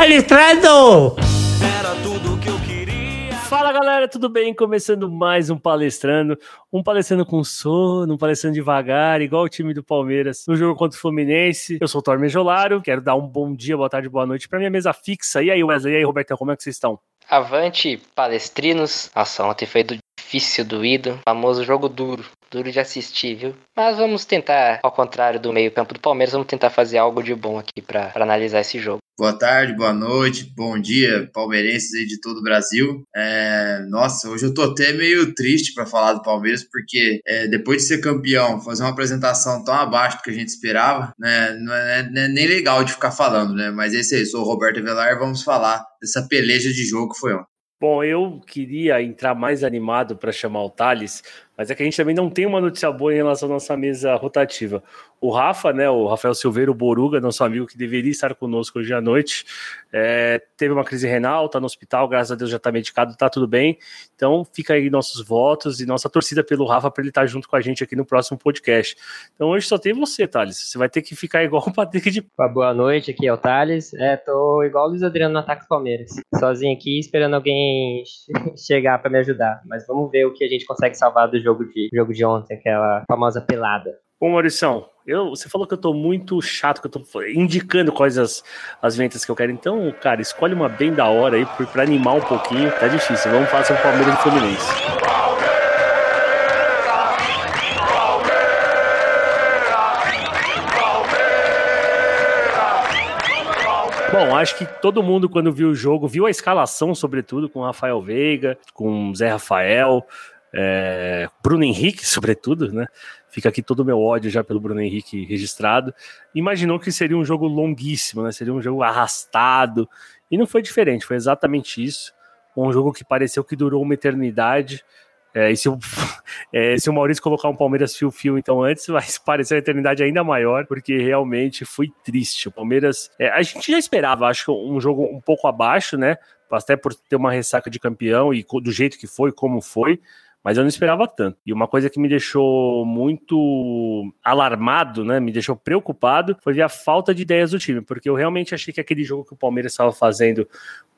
Palestrando! Era tudo que eu queria. Fala galera, tudo bem? Começando mais um palestrando, um palestrando com sono, um palestrando devagar, igual o time do Palmeiras no jogo contra o Fluminense. Eu sou o Torme Jolaro, quero dar um bom dia, boa tarde, boa noite para minha mesa fixa. E aí, Wesley, e aí, Roberto, como é que vocês estão? Avante, palestrinos. Nossa, ontem foi do difícil, doído. Famoso jogo duro. Duro de assistir, viu? Mas vamos tentar, ao contrário do meio-campo do Palmeiras, vamos tentar fazer algo de bom aqui para analisar esse jogo. Boa tarde, boa noite, bom dia, palmeirenses aí de todo o Brasil. É, nossa, hoje eu tô até meio triste para falar do Palmeiras, porque é, depois de ser campeão, fazer uma apresentação tão abaixo do que a gente esperava, né, não é, não é nem legal de ficar falando, né? Mas esse aí, sou o Roberto Velar, vamos falar dessa peleja de jogo que foi ontem. Bom, eu queria entrar mais animado para chamar o Thales, mas é que a gente também não tem uma notícia boa em relação à nossa mesa rotativa. O Rafa, né, o Rafael Silveira, o Boruga, nosso amigo que deveria estar conosco hoje à noite, é, teve uma crise renal, está no hospital, graças a Deus já está medicado, está tudo bem. Então fica aí nossos votos e nossa torcida pelo Rafa para ele estar tá junto com a gente aqui no próximo podcast. Então hoje só tem você, Thales. Você vai ter que ficar igual o Patrick de. Boa noite, aqui é o Thales. É, tô igual o Luiz Adriano no ataque Palmeiras. Sozinho aqui, esperando alguém chegar para me ajudar. Mas vamos ver o que a gente consegue salvar do jogo de, jogo de ontem, aquela famosa pelada. Bom, Maurição, eu, você falou que eu tô muito chato, que eu tô indicando quais as, as ventas que eu quero. Então, cara, escolhe uma bem da hora aí pra animar um pouquinho. Tá difícil. Vamos fazer o Palmeiras e Fluminense. Bom, acho que todo mundo, quando viu o jogo, viu a escalação, sobretudo, com Rafael Veiga, com Zé Rafael, é, Bruno Henrique, sobretudo, né? Fica aqui todo o meu ódio já pelo Bruno Henrique registrado. Imaginou que seria um jogo longuíssimo, né? Seria um jogo arrastado. E não foi diferente, foi exatamente isso. Um jogo que pareceu que durou uma eternidade. É, e se o, é, se o Maurício colocar um Palmeiras fio-fio então antes, vai parecer uma eternidade ainda maior, porque realmente foi triste. O Palmeiras, é, a gente já esperava, acho um jogo um pouco abaixo, né? Até por ter uma ressaca de campeão e do jeito que foi, como foi mas eu não esperava tanto. E uma coisa que me deixou muito alarmado, né, me deixou preocupado, foi ver a falta de ideias do time, porque eu realmente achei que aquele jogo que o Palmeiras estava fazendo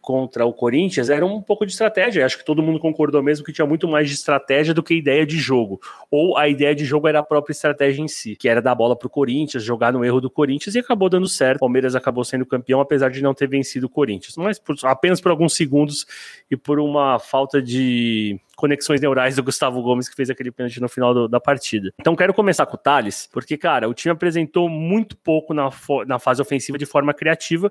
contra o Corinthians era um pouco de estratégia. Acho que todo mundo concordou mesmo que tinha muito mais de estratégia do que ideia de jogo. Ou a ideia de jogo era a própria estratégia em si, que era dar bola para o Corinthians, jogar no erro do Corinthians e acabou dando certo. O Palmeiras acabou sendo campeão, apesar de não ter vencido o Corinthians, mas por, apenas por alguns segundos e por uma falta de conexões neurais do Gustavo Gomes que fez aquele pênalti no final do, da partida. Então quero começar com o Thales, porque, cara, o time apresentou muito pouco na, na fase ofensiva de forma criativa,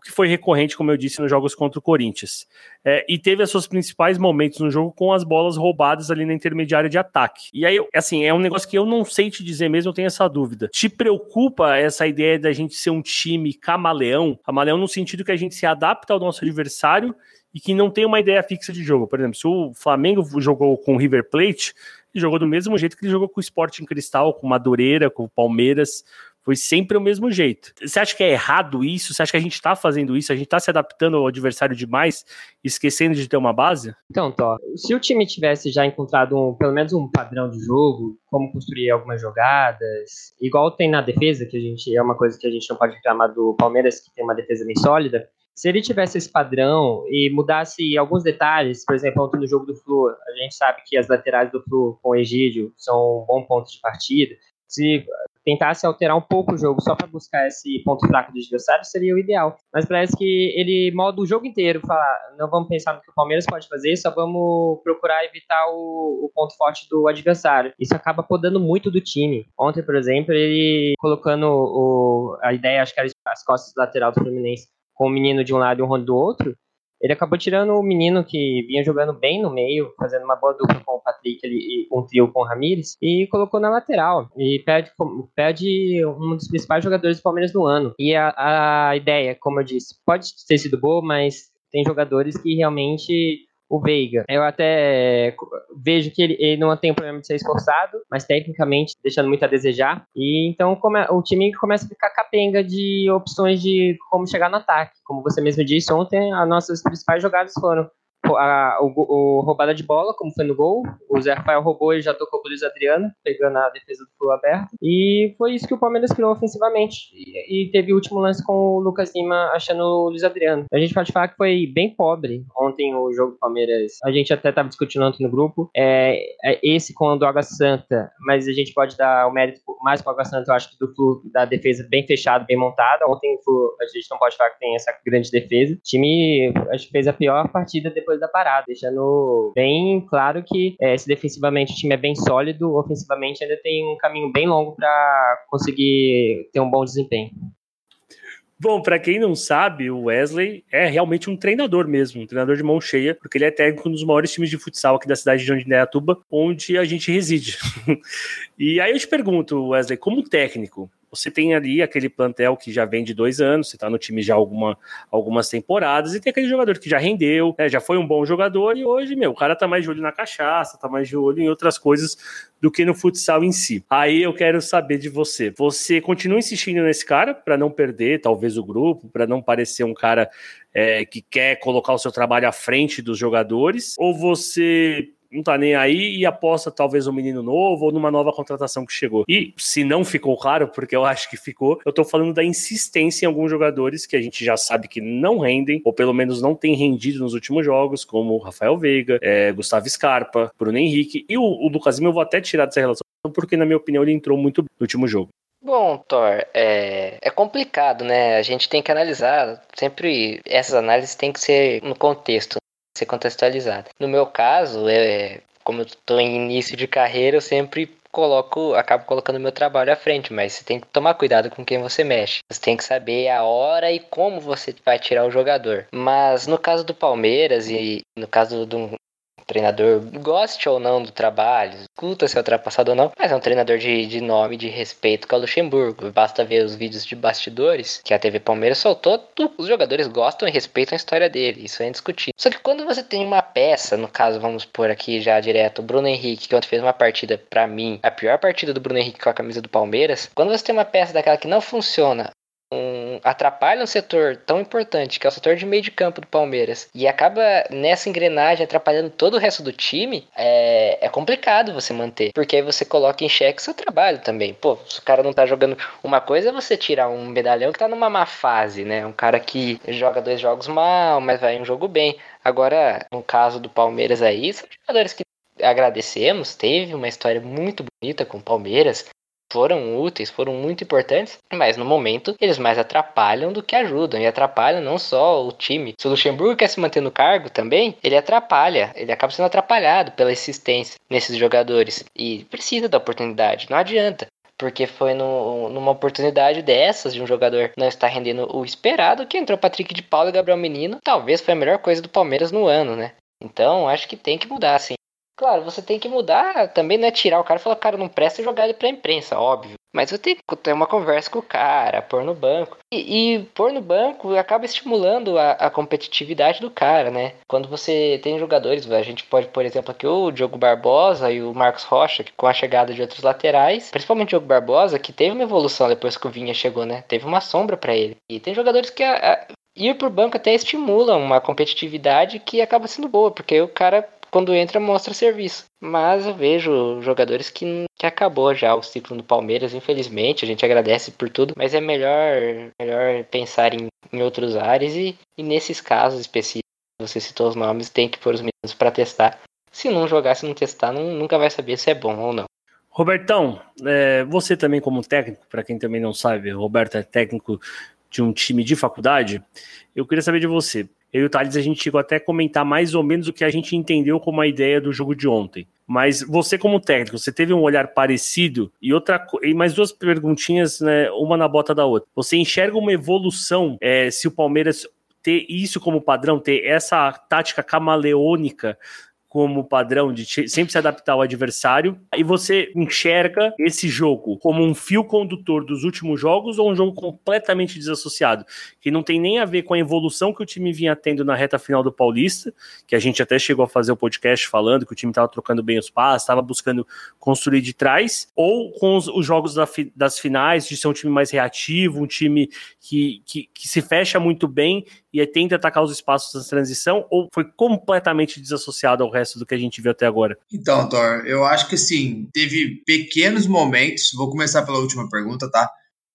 o que foi recorrente, como eu disse, nos jogos contra o Corinthians. É, e teve os seus principais momentos no jogo com as bolas roubadas ali na intermediária de ataque. E aí, assim, é um negócio que eu não sei te dizer mesmo, eu tenho essa dúvida. Te preocupa essa ideia da gente ser um time camaleão? Camaleão no sentido que a gente se adapta ao nosso adversário e que não tem uma ideia fixa de jogo. Por exemplo, se o Flamengo jogou com o River Plate, ele jogou do mesmo jeito que ele jogou com o Sporting Cristal, com o Madureira, com o Palmeiras. Foi sempre o mesmo jeito. Você acha que é errado isso? Você acha que a gente está fazendo isso? A gente está se adaptando ao adversário demais, esquecendo de ter uma base? Então, Tó, se o time tivesse já encontrado um, pelo menos um padrão de jogo, como construir algumas jogadas, igual tem na defesa, que a gente é uma coisa que a gente não pode reclamar do Palmeiras, que tem uma defesa bem sólida. Se ele tivesse esse padrão e mudasse alguns detalhes, por exemplo, ontem no jogo do Flu, a gente sabe que as laterais do Flu com o Egídio são um bom ponto de partida. Se tentasse alterar um pouco o jogo só para buscar esse ponto fraco do adversário, seria o ideal. Mas parece que ele moda o jogo inteiro, falar, não vamos pensar no que o Palmeiras pode fazer, só vamos procurar evitar o, o ponto forte do adversário. Isso acaba podando muito do time. Ontem, por exemplo, ele colocando o, a ideia, acho que era as costas do lateral do Fluminense, com o menino de um lado e o Ron do outro, ele acabou tirando o menino que vinha jogando bem no meio, fazendo uma boa dupla com o Patrick ali, um trio com o Ramires, e colocou na lateral. E perde, perde um dos principais jogadores do Palmeiras do ano. E a, a ideia, como eu disse, pode ter sido boa, mas tem jogadores que realmente o Veiga. Eu até vejo que ele, ele, não tem um problema de ser esforçado, mas tecnicamente deixando muito a desejar. E então o time começa a ficar capenga de opções de como chegar no ataque. Como você mesmo disse ontem, as nossas principais jogadas foram a, o, o, roubada de bola, como foi no gol. O Zé Rafael roubou e já tocou pro Luiz Adriano, pegando a defesa do Flu aberto. E foi isso que o Palmeiras criou ofensivamente. E, e, teve o último lance com o Lucas Lima achando o Luiz Adriano. A gente pode falar que foi bem pobre ontem o jogo do Palmeiras. A gente até estava discutindo ontem no grupo. É, é, esse com o do Água Santa, mas a gente pode dar o mérito mais para o Água Santa, eu acho que do Flu, da defesa bem fechada, bem montada. Ontem o Flu, a gente não pode falar que tem essa grande defesa. O time, acho que fez a pior partida depois da parada, deixando bem claro que é, se defensivamente o time é bem sólido, ofensivamente ainda tem um caminho bem longo para conseguir ter um bom desempenho. Bom, para quem não sabe, o Wesley é realmente um treinador mesmo, um treinador de mão cheia, porque ele é técnico dos maiores times de futsal aqui da cidade de Indaiatuba, onde a gente reside. e aí eu te pergunto, Wesley, como técnico, você tem ali aquele plantel que já vem de dois anos, você está no time já alguma, algumas temporadas, e tem aquele jogador que já rendeu, né, já foi um bom jogador, e hoje, meu, o cara tá mais de olho na cachaça, tá mais de olho em outras coisas do que no futsal em si. Aí eu quero saber de você. Você continua insistindo nesse cara para não perder, talvez, o grupo, para não parecer um cara é, que quer colocar o seu trabalho à frente dos jogadores? Ou você não tá nem aí e aposta talvez um menino novo ou numa nova contratação que chegou. E se não ficou claro, porque eu acho que ficou, eu tô falando da insistência em alguns jogadores que a gente já sabe que não rendem, ou pelo menos não tem rendido nos últimos jogos, como Rafael Veiga, é, Gustavo Scarpa, Bruno Henrique e o, o Lucas Lima eu vou até tirar dessa relação, porque na minha opinião ele entrou muito no último jogo. Bom, Thor, é, é complicado, né? A gente tem que analisar, sempre essas análises têm que ser no contexto ser contextualizada. No meu caso, é, como eu estou em início de carreira, eu sempre coloco, acabo colocando meu trabalho à frente, mas você tem que tomar cuidado com quem você mexe. Você tem que saber a hora e como você vai tirar o jogador. Mas no caso do Palmeiras e no caso do, treinador goste ou não do trabalho, escuta se é ultrapassado ou não, mas é um treinador de, de nome, de respeito com o Luxemburgo. Basta ver os vídeos de bastidores que a TV Palmeiras soltou, os jogadores gostam e respeitam a história dele, isso é indiscutível. Só que quando você tem uma peça, no caso, vamos pôr aqui já direto, o Bruno Henrique, que ontem fez uma partida, para mim, a pior partida do Bruno Henrique com a camisa do Palmeiras, quando você tem uma peça daquela que não funciona, um, atrapalha um setor tão importante, que é o setor de meio de campo do Palmeiras, e acaba nessa engrenagem atrapalhando todo o resto do time, é, é complicado você manter. Porque aí você coloca em xeque seu trabalho também. Pô, se o cara não tá jogando. Uma coisa é você tirar um medalhão que tá numa má fase, né? Um cara que joga dois jogos mal, mas vai um jogo bem. Agora, no caso do Palmeiras aí, são jogadores que agradecemos, teve uma história muito bonita com o Palmeiras, foram úteis, foram muito importantes, mas no momento eles mais atrapalham do que ajudam. E atrapalham não só o time. Se o Luxemburgo quer se manter no cargo também, ele atrapalha. Ele acaba sendo atrapalhado pela insistência nesses jogadores. E precisa da oportunidade, não adianta porque foi no, numa oportunidade dessas de um jogador não estar rendendo o esperado que entrou Patrick de Paulo e Gabriel Menino. Talvez foi a melhor coisa do Palmeiras no ano, né? Então acho que tem que mudar, assim. Claro, você tem que mudar também, não é tirar o cara e falar, cara, não presta e jogar ele pra imprensa, óbvio. Mas você tem que ter uma conversa com o cara, pôr no banco. E, e pôr no banco acaba estimulando a, a, competitividade do cara, né? Quando você tem jogadores, a gente pode, por exemplo, aqui o Diogo Barbosa e o Marcos Rocha, que com a chegada de outros laterais, principalmente o Diogo Barbosa, que teve uma evolução depois que o Vinha chegou, né? Teve uma sombra para ele. E tem jogadores que a, a, ir por banco até estimula uma competitividade que acaba sendo boa, porque o cara quando entra mostra serviço. Mas eu vejo jogadores que, que acabou já o ciclo do Palmeiras, infelizmente. A gente agradece por tudo, mas é melhor, melhor pensar em, em outros áreas e, e nesses casos específicos, você citou os nomes, tem que pôr os meninos para testar. Se não jogar, se não testar, não, nunca vai saber se é bom ou não. Robertão, é, você também como técnico, para quem também não sabe, Roberto é técnico de um time de faculdade. Eu queria saber de você eu e o Thales, a gente chegou até a comentar mais ou menos o que a gente entendeu como a ideia do jogo de ontem. Mas você, como técnico, você teve um olhar parecido e outra e mais duas perguntinhas, né? Uma na bota da outra. Você enxerga uma evolução é, se o Palmeiras ter isso como padrão, ter essa tática camaleônica como padrão de sempre se adaptar ao adversário, e você enxerga esse jogo como um fio condutor dos últimos jogos ou um jogo completamente desassociado, que não tem nem a ver com a evolução que o time vinha tendo na reta final do Paulista, que a gente até chegou a fazer o podcast falando que o time estava trocando bem os passos, estava buscando construir de trás, ou com os, os jogos da, das finais, de ser um time mais reativo, um time que, que, que se fecha muito bem e aí tenta atacar os espaços da transição ou foi completamente desassociado ao resto do que a gente viu até agora? Então, Thor, eu acho que sim, teve pequenos momentos, vou começar pela última pergunta, tá?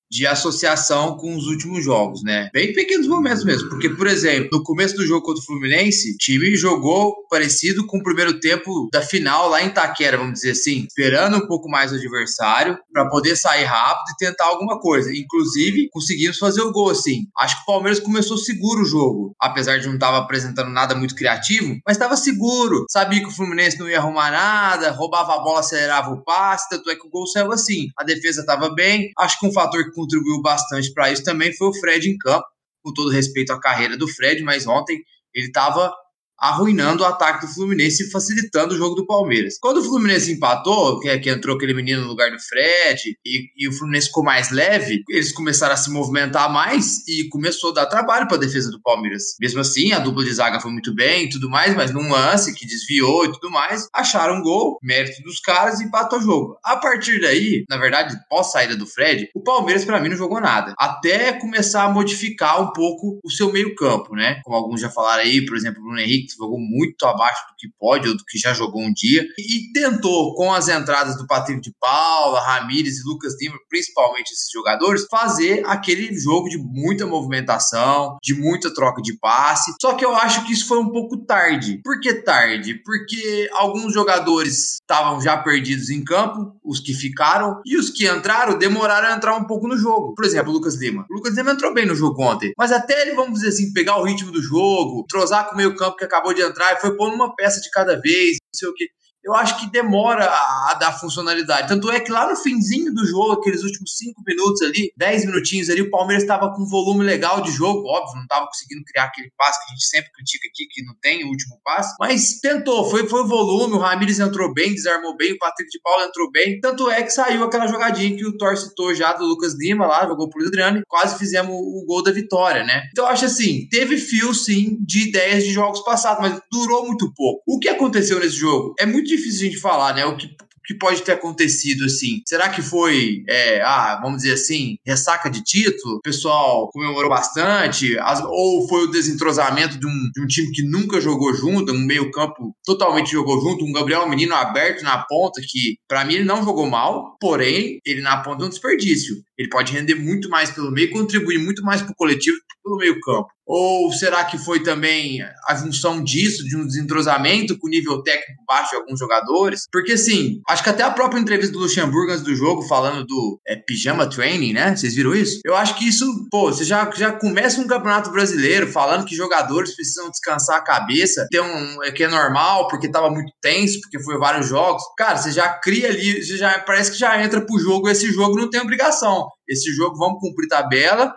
De associação com os últimos jogos, né? Bem pequenos momentos mesmo, porque, por exemplo, no começo do jogo contra o Fluminense, o time jogou parecido com o primeiro tempo da final lá em Taquera, vamos dizer assim, esperando um pouco mais o adversário para poder sair rápido e tentar alguma coisa. Inclusive, conseguimos fazer o gol, assim. Acho que o Palmeiras começou seguro o jogo, apesar de não estar apresentando nada muito criativo, mas estava seguro. Sabia que o Fluminense não ia arrumar nada, roubava a bola, acelerava o passe, tanto é que o gol saiu assim. A defesa estava bem. Acho que um fator que contribuiu bastante para isso também foi o Fred em campo, com todo respeito à carreira do Fred, mas ontem ele estava arruinando o ataque do Fluminense e facilitando o jogo do Palmeiras. Quando o Fluminense empatou, que, que entrou aquele menino no lugar do Fred, e, e, o Fluminense ficou mais leve, eles começaram a se movimentar mais e começou a dar trabalho para a defesa do Palmeiras. Mesmo assim, a dupla de zaga foi muito bem e tudo mais, mas num lance que desviou e tudo mais, acharam um gol, mérito dos caras e empatou o jogo. A partir daí, na verdade, pós saída do Fred, o Palmeiras para mim não jogou nada. Até começar a modificar um pouco o seu meio-campo, né? Como alguns já falaram aí, por exemplo, o Bruno Henrique jogou muito abaixo do que pode ou do que já jogou um dia, e tentou, com as entradas do Patrick de Paula, Ramires e Lucas Lima, principalmente esses jogadores, fazer aquele jogo de muita movimentação, de muita troca de passe. Só que eu acho que isso foi um pouco tarde. Por que tarde? Porque alguns jogadores estavam já perdidos em campo, os que ficaram, e os que entraram demoraram a entrar um pouco no jogo. Por exemplo, o Lucas Lima. O Lucas Lima entrou bem no jogo ontem, mas até ele, vamos dizer assim, pegar o ritmo do jogo, trozar com o meio campo que acabou de entrar e foi pondo uma peça de cada vez, não sei o que eu acho que demora a, a, dar funcionalidade. Tanto é que lá no finzinho do jogo, aqueles últimos cinco minutos ali, dez minutinhos ali, o Palmeiras estava com um volume legal de jogo, óbvio, não estava conseguindo criar aquele passe que a gente sempre critica aqui, que não tem o último passe, mas tentou, foi, foi o volume, o Ramires entrou bem, desarmou bem, o Patrick de Paula entrou bem, tanto é que saiu aquela jogadinha que o Thor citou já do Lucas Lima lá, jogou pro Adriano, quase fizemos o, o gol da vitória, né? Então eu acho assim, teve fio sim de ideias de jogos passados, mas durou muito pouco. O que aconteceu nesse jogo? É muito difícil a gente falar, né? O que que pode ter acontecido assim? Será que foi, é, ah, vamos dizer assim, ressaca de título? O pessoal comemorou bastante? As, ou foi o desentrosamento de um, de um time que nunca jogou junto, um meio-campo totalmente jogou junto, um Gabriel Menino aberto na ponta, que para mim ele não jogou mal, porém, ele na ponta é um desperdício. Ele pode render muito mais pelo meio, contribuir muito mais para o coletivo que pelo meio campo. Ou será que foi também a junção disso, de um desentrosamento com nível técnico baixo de alguns jogadores? Porque, assim, acho que até a própria entrevista do Luxemburgo antes do jogo, falando do é, pijama training, né? Vocês viram isso? Eu acho que isso, pô, você já, já começa um campeonato brasileiro falando que jogadores precisam descansar a cabeça, ter um, é, que é normal, porque tava muito tenso, porque foi vários jogos. Cara, você já cria ali, você já parece que já entra pro jogo, esse jogo não tem obrigação. Esse jogo vamos cumprir tabela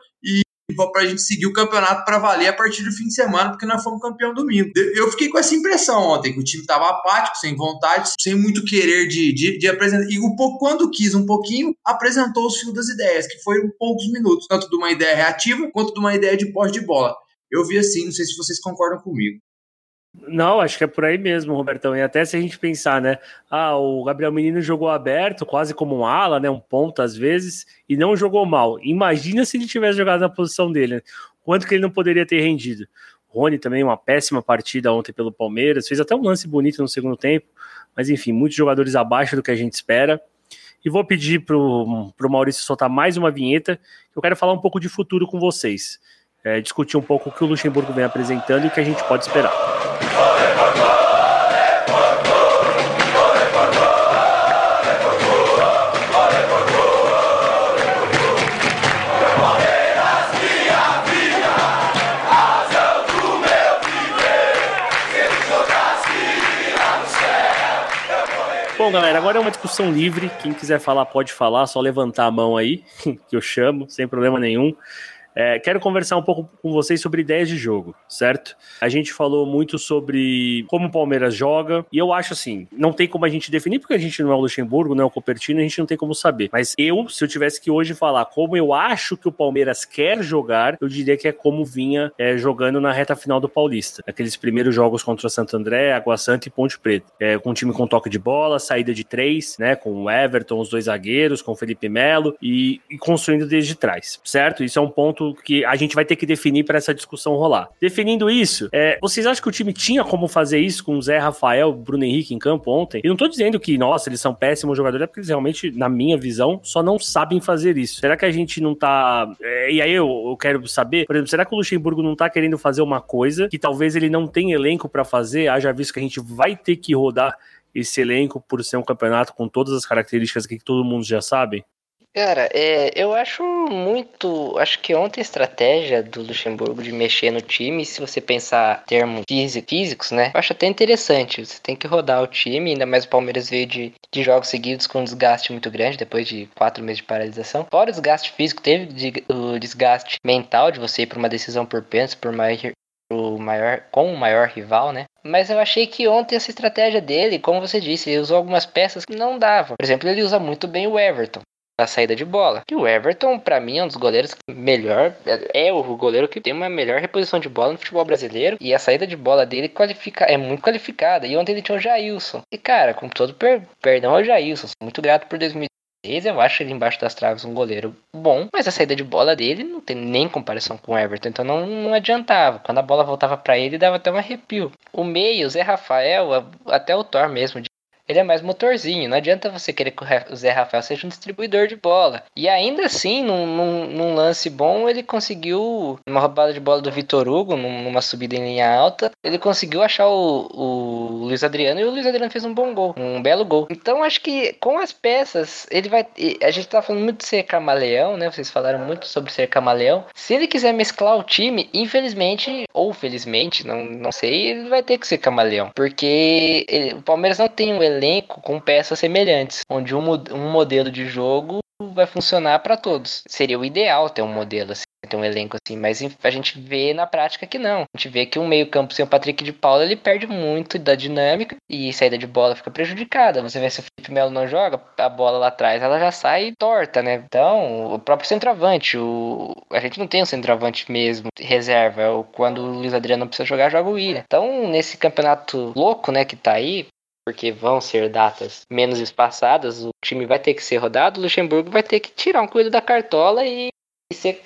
para a gente seguir o campeonato para valer a partir do fim de semana, porque nós fomos campeão domingo. Eu fiquei com essa impressão ontem, que o time estava apático, sem vontade, sem muito querer de, de, de, apresentar. E o pouco, quando quis um pouquinho, apresentou os fios das ideias, que foram poucos minutos, tanto de uma ideia reativa quanto de uma ideia de pós de bola. Eu vi assim, não sei se vocês concordam comigo. Não, acho que é por aí mesmo, Robertão. E até se a gente pensar, né? Ah, o Gabriel Menino jogou aberto, quase como um ala, né? Um ponto às vezes, e não jogou mal. Imagina se ele tivesse jogado na posição dele, né? quanto que ele não poderia ter rendido. Rony também, uma péssima partida ontem pelo Palmeiras, fez até um lance bonito no segundo tempo, mas enfim, muitos jogadores abaixo do que a gente espera. E vou pedir pro, pro Maurício soltar mais uma vinheta, eu quero falar um pouco de futuro com vocês. É, discutir um pouco o que o Luxemburgo vem apresentando e o que a gente pode esperar. Bom, galera, agora é uma discussão livre. Quem quiser falar, pode falar, só levantar a mão aí, que eu chamo, sem problema nenhum. É, quero conversar um pouco com vocês sobre ideias de jogo, certo? A gente falou muito sobre como o Palmeiras joga, e eu acho assim, não tem como a gente definir, porque a gente não é o Luxemburgo, não é o Copertino, a gente não tem como saber. Mas eu, se eu tivesse que hoje falar como eu acho que o Palmeiras quer jogar, eu diria que é como vinha é, jogando na reta final do Paulista. Aqueles primeiros jogos contra o Santo André, Água Santa e Ponte Preta. É, com um time com toque de bola, saída de três, né? Com o Everton, os dois zagueiros, com o Felipe Melo e, e construindo desde trás, certo? Isso é um ponto que a gente vai ter que definir para essa discussão rolar. Definindo isso, é, vocês acham que o time tinha como fazer isso com o Zé Rafael, Bruno Henrique em campo ontem? E não tô dizendo que, nossa, eles são péssimos jogadores, é porque eles realmente, na minha visão, só não sabem fazer isso. Será que a gente não tá. É, e aí eu, eu quero saber, por exemplo, será que o Luxemburgo não tá querendo fazer uma coisa que talvez ele não tenha elenco para fazer, haja visto que a gente vai ter que rodar esse elenco por ser um campeonato com todas as características que todo mundo já sabe? Cara, é, eu acho muito. Acho que ontem a estratégia do Luxemburgo de mexer no time, se você pensar termos físicos, né? Eu acho até interessante. Você tem que rodar o time, ainda mais o Palmeiras veio de, de jogos seguidos com um desgaste muito grande, depois de quatro meses de paralisação. Fora o desgaste físico, teve de, o desgaste mental de você ir para uma decisão por pênalti, por mais o maior, com o maior rival, né? Mas eu achei que ontem essa estratégia dele, como você disse, ele usou algumas peças que não davam. Por exemplo, ele usa muito bem o Everton a saída de bola. E o Everton, para mim, é um dos goleiros melhor. É o goleiro que tem uma melhor reposição de bola no futebol brasileiro. E a saída de bola dele qualifica, é muito qualificada. E ontem ele tinha o Jailson. E, cara, com todo per, perdão ao Jailson, muito grato por 2010. Eu acho ele embaixo das traves um goleiro bom, mas a saída de bola dele não tem nem comparação com o Everton, então não, não adiantava. Quando a bola voltava para ele, dava até um arrepio. O meio, o Zé Rafael, até o Thor mesmo, ele é mais motorzinho. Não adianta você querer que o Zé Rafael seja um distribuidor de bola. E ainda assim, num, num, num lance bom, ele conseguiu, numa roubada de bola do Vitor Hugo, numa subida em linha alta, ele conseguiu achar o, o Luiz Adriano e o Luiz Adriano fez um bom gol, um belo gol. Então acho que com as peças, ele vai. A gente tá falando muito de ser camaleão, né? Vocês falaram muito sobre ser camaleão. Se ele quiser mesclar o time, infelizmente, ou felizmente, não, não sei, ele vai ter que ser camaleão. Porque ele, o Palmeiras não tem um elenco com peças semelhantes, onde um, um modelo de jogo vai funcionar para todos. Seria o ideal ter um modelo assim, ter um elenco assim, mas a gente vê na prática que não. A gente vê que um meio-campo sem o Patrick de Paula, ele perde muito da dinâmica e saída de bola fica prejudicada. Você vê se o Felipe Melo não joga, a bola lá atrás, ela já sai torta, né? Então, o próprio centroavante, o a gente não tem um centroavante mesmo reserva, é quando o Luiz Adriano não precisa jogar, joga o William. Então, nesse campeonato louco, né, que tá aí, porque vão ser datas menos espaçadas, o time vai ter que ser rodado, o Luxemburgo vai ter que tirar um coelho da cartola e, e ser,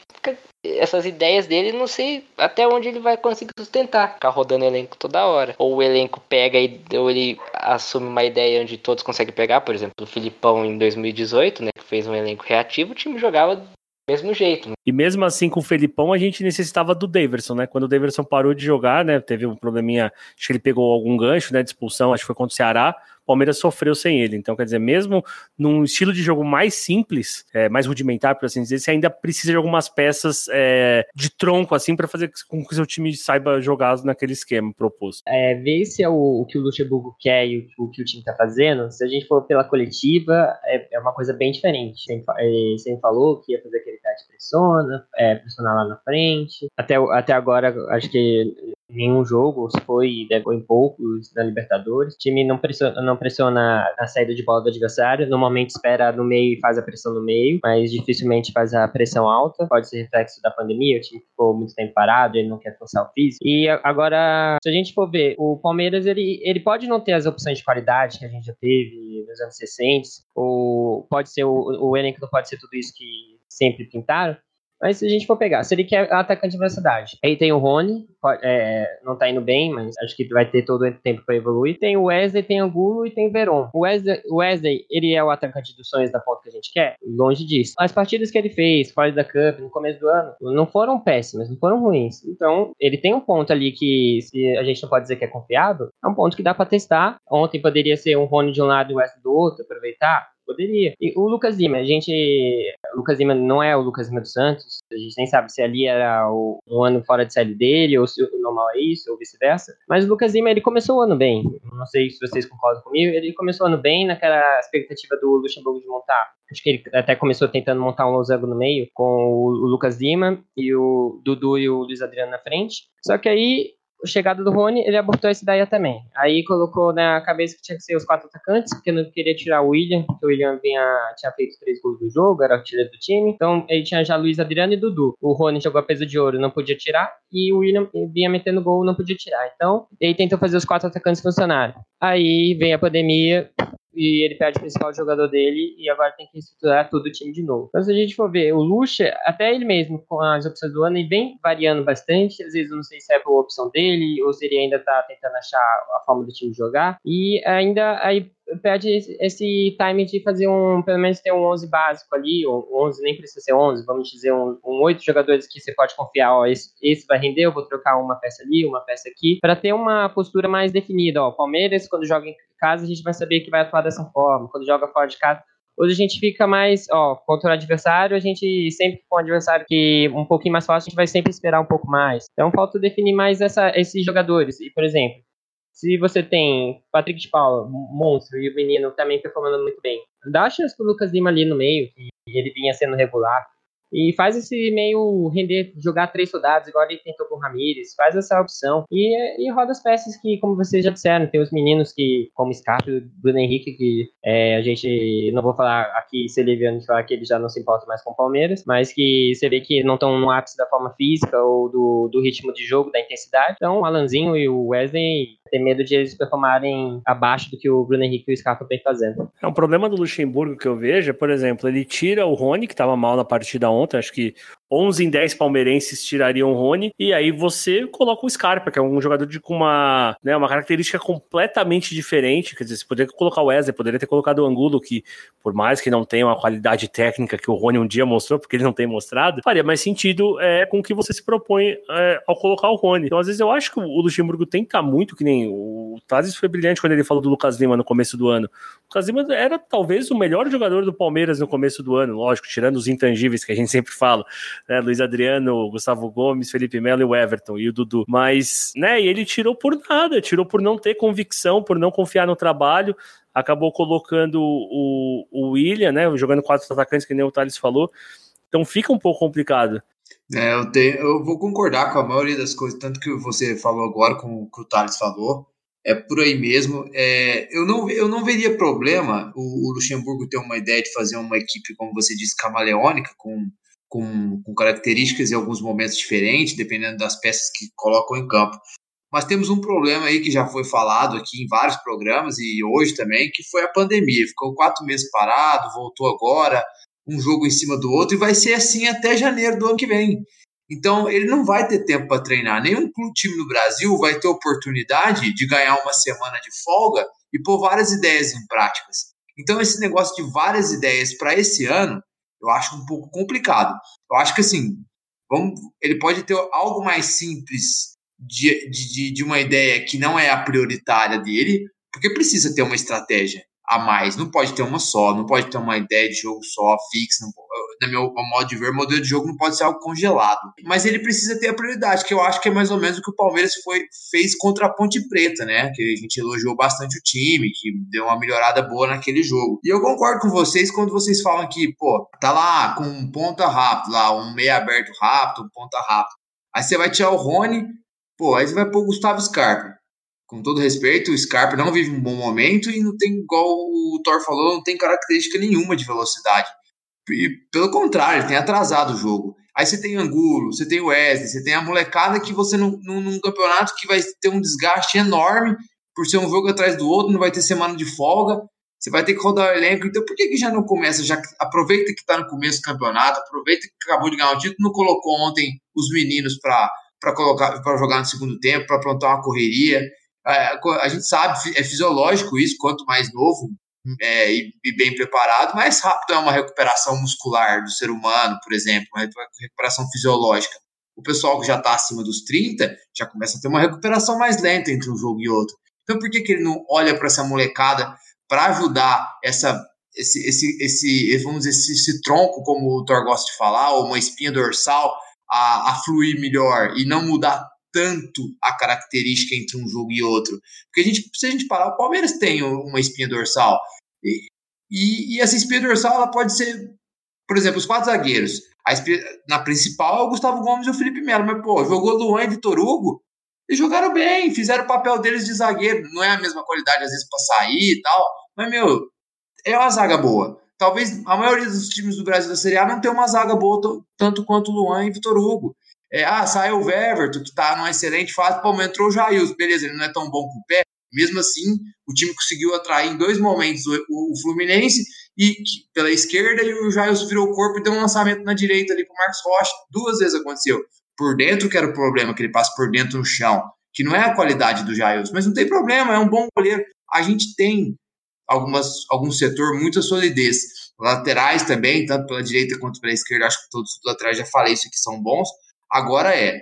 essas ideias dele, não sei até onde ele vai conseguir sustentar, ficar rodando elenco toda hora. Ou o elenco pega e ou ele assume uma ideia onde todos conseguem pegar, por exemplo, o Filipão em 2018, né, que fez um elenco reativo, o time jogava mesmo jeito. Né? E mesmo assim, com o Felipão, a gente necessitava do Daverson, né? Quando o Daverson parou de jogar, né? Teve um probleminha, acho que ele pegou algum gancho, né? De expulsão, acho que foi contra o Ceará. Palmeiras sofreu sem ele. Então, quer dizer, mesmo num estilo de jogo mais simples, é, mais rudimentar, por assim dizer, você ainda precisa de algumas peças é, de tronco, assim, para fazer com que seu time saiba jogar naquele esquema proposto. É, ver se é o, o que o Luxemburgo quer e o, o, que o time tá fazendo. Se a gente for pela coletiva, é, é uma coisa bem diferente. Você, é, falou que ia fazer aquele cara de pressiona, é, lá na frente. Até, até agora, acho que nenhum jogo, se foi, foi em poucos na Libertadores. O time não pressiona, não pressiona a saída de bola do adversário, normalmente espera no meio e faz a pressão no meio, mas dificilmente faz a pressão alta. Pode ser reflexo da pandemia, o time ficou muito tempo parado, ele não quer forçar o físico. E agora, se a gente for ver, o Palmeiras ele, ele pode não ter as opções de qualidade que a gente já teve nos anos 60, ou pode ser o, o elenco não pode ser tudo isso que sempre pintaram, mas se a gente for pegar, se ele quer atacante de velocidade, aí tem o Rony, é, não tá indo bem, mas acho que vai ter todo o tempo para evoluir. Tem o Wesley, tem o Gulo e tem o Veron. O Wesley, Wesley, ele é o atacante dos sonhos da ponta que a gente quer? Longe disso. As partidas que ele fez fora da Cup no começo do ano não foram péssimas, não foram ruins. Então, ele tem um ponto ali que, se a gente não pode dizer que é confiável, é um ponto que dá para testar. Ontem poderia ser um Rony de um lado e o Wesley do outro, aproveitar. Poderia. E o Lucas Lima, a gente. O Lucas Lima não é o Lucas Lima dos Santos. A gente nem sabe se ali era o, um ano fora de série dele, ou se o normal é isso, ou vice-versa. Mas o Lucas Lima, ele começou o ano bem. Não sei se vocês concordam comigo. Ele começou o ano bem naquela expectativa do Luxemburgo de montar. Acho que ele até começou tentando montar um losango no meio, com o, o Lucas Lima e o Dudu e o Luiz Adriano na frente. Só que aí a chegada do Rony, ele abortou essa ideia também. Aí colocou na cabeça que tinha que ser os quatro atacantes, porque não queria tirar o William, porque o William vinha, tinha feito três gols do jogo, era artilheiro do time. Então ele tinha já Luiz Adriano e Dudu. O Rony jogou a peso de ouro, não podia tirar, e o William vinha metendo gol, não podia tirar. Então ele tentou fazer os quatro atacantes funcionarem. Aí vem a pandemia, e ele perde o principal jogador dele e agora tem que estruturar todo o time de novo. Então, se a gente for ver, o Lucha, até ele mesmo, com as opções do ano, ele vem variando bastante. Às vezes eu não sei se é por opção dele ou se ele ainda tá tentando achar a forma do time jogar. E ainda aí perde esse time de fazer um, pelo menos ter um 11 básico ali, ou 11 nem precisa ser 11, vamos dizer um, um 8 jogadores que você pode confiar, ó, esse, esse vai render, eu vou trocar uma peça ali, uma peça aqui, para ter uma postura mais definida, ó, Palmeiras quando joga em casa a gente vai saber que vai atuar dessa forma, quando joga fora de casa Hoje a gente fica mais, ó, contra o adversário, a gente sempre com um adversário que um pouquinho mais fácil, a gente vai sempre esperar um pouco mais. Então falta definir mais essa, esses jogadores. E, por exemplo, se você tem Patrick de Paula, monstro, e o menino também performando muito bem, dá chance pro Lucas Lima ali no meio, que ele vinha sendo regular. E faz esse meio render, jogar três soldados, igual ele tentou com o Ramires, faz essa opção. E, e roda as peças que, como vocês já disseram, tem os meninos que, como Scarpa Bruno Henrique, que é, a gente, não vou falar aqui se ele vier falar que ele já não se importa mais com o Palmeiras, mas que você vê que não estão no ápice da forma física ou do, do ritmo de jogo, da intensidade. Então, o Alanzinho e o Wesley tem medo de eles performarem abaixo do que o Bruno Henrique e o Scarpa vem fazendo. É um problema do Luxemburgo que eu vejo, por exemplo, ele tira o Rony, que estava mal na partida ontem, acho que 11 em 10 palmeirenses tirariam o Rony, e aí você coloca o Scarpa, que é um jogador de, com uma, né, uma característica completamente diferente, quer dizer, você poderia colocar o Wesley, poderia ter colocado o Angulo, que por mais que não tenha uma qualidade técnica que o Rony um dia mostrou, porque ele não tem mostrado, faria mais sentido é, com o que você se propõe é, ao colocar o Rony. Então, às vezes, eu acho que o Luxemburgo tenta muito, que nem o Tazes foi brilhante quando ele falou do Lucas Lima no começo do ano. O Lucas Lima era talvez o melhor jogador do Palmeiras no começo do ano, lógico, tirando os intangíveis que a gente sempre fala né? Luiz Adriano, Gustavo Gomes, Felipe Melo e o Everton e o Dudu. Mas, né, e ele tirou por nada, tirou por não ter convicção, por não confiar no trabalho, acabou colocando o, o William, né, jogando quatro atacantes, que nem o Thales falou. Então fica um pouco complicado. É, eu, tenho, eu vou concordar com a maioria das coisas, tanto que você falou agora, como o Thales falou é por aí mesmo. É, eu, não, eu não veria problema o, o, Luxemburgo ter uma ideia de fazer uma equipe, como você disse, camaleônica, com com, com características em alguns momentos diferentes, dependendo das peças que colocam em campo. Mas temos um problema aí que já foi falado aqui em vários programas e hoje também, que foi a pandemia. Ficou quatro meses parado, voltou agora, um jogo em cima do outro, e vai ser assim até janeiro do ano que vem. Então, ele não vai ter tempo para treinar. Nenhum time no Brasil vai ter oportunidade de ganhar uma semana de folga e pôr várias ideias em práticas. Então, esse negócio de várias ideias para esse ano eu acho um pouco complicado. Eu acho que assim, vamos, ele pode ter algo mais simples de, de, de uma ideia que não é a prioritária dele, porque precisa ter uma estratégia a mais. Não pode ter uma só, não pode ter uma ideia de jogo só, fixa. Na meu modo de ver, o modelo de jogo não pode ser algo congelado. Mas ele precisa ter a prioridade, que eu acho que é mais ou menos o que o Palmeiras foi, fez contra a Ponte Preta, né? Que a gente elogiou bastante o time, que deu uma melhorada boa naquele jogo. E eu concordo com vocês quando vocês falam que, pô, tá lá com um ponta rápido, lá, um meia aberto rápido, um ponta rápido. Aí você vai tirar o Rony, pô, aí você vai pôr o Gustavo Scarpa com todo respeito, o Scarpa não vive um bom momento e não tem, igual o Thor falou, não tem característica nenhuma de velocidade. E, pelo contrário, tem atrasado o jogo. Aí você tem Angulo, você tem Wesley, você tem a molecada que você, num, num campeonato que vai ter um desgaste enorme por ser um jogo atrás do outro, não vai ter semana de folga, você vai ter que rodar o elenco. Então, por que, que já não começa? Já aproveita que está no começo do campeonato, aproveita que acabou de ganhar o título, não colocou ontem os meninos para colocar para jogar no segundo tempo, para aprontar uma correria. É, a gente sabe, é fisiológico isso, quanto mais novo é, e, e, bem preparado, mais rápido é uma recuperação muscular do ser humano, por exemplo, uma recuperação fisiológica. O pessoal que já está acima dos 30 já começa a ter uma recuperação mais lenta entre um jogo e outro. Então, por que, que ele não olha para essa molecada para ajudar essa, esse, esse, esse, vamos dizer, esse, esse tronco, como o Thor gosta de falar, ou uma espinha dorsal, a, a fluir melhor e não mudar tanto a característica entre um jogo e outro. Porque a gente, se a gente parar, o Palmeiras tem uma espinha dorsal. E, e, e essa espinha dorsal ela pode ser, por exemplo, os quatro zagueiros. Espinha, na principal é o Gustavo Gomes e o Felipe Melo. Mas, pô, jogou Luan e Vitor Hugo. E jogaram bem, fizeram o papel deles de zagueiro. Não é a mesma qualidade, às vezes, para sair e tal. Mas, meu, é uma zaga boa. Talvez a maioria dos times do Brasil da Série A não tenha uma zaga boa tanto quanto Luan e Vitor Hugo. É, ah, saiu o Everton, que tá numa excelente fase, pô, mas entrou o Jailson, beleza, ele não é tão bom com o pé, Mesmo assim, o time conseguiu atrair em dois momentos o, o Fluminense e pela esquerda e o Jailson virou o corpo e deu um lançamento na direita ali para o Marcos Rocha. Duas vezes aconteceu. Por dentro que era o problema, que ele passa por dentro no chão, que não é a qualidade do Jailson, mas não tem problema, é um bom goleiro. A gente tem algumas, algum setor muita solidez. Laterais também, tanto pela direita quanto pela esquerda, acho que todos os laterais já falei isso aqui são bons. Agora é,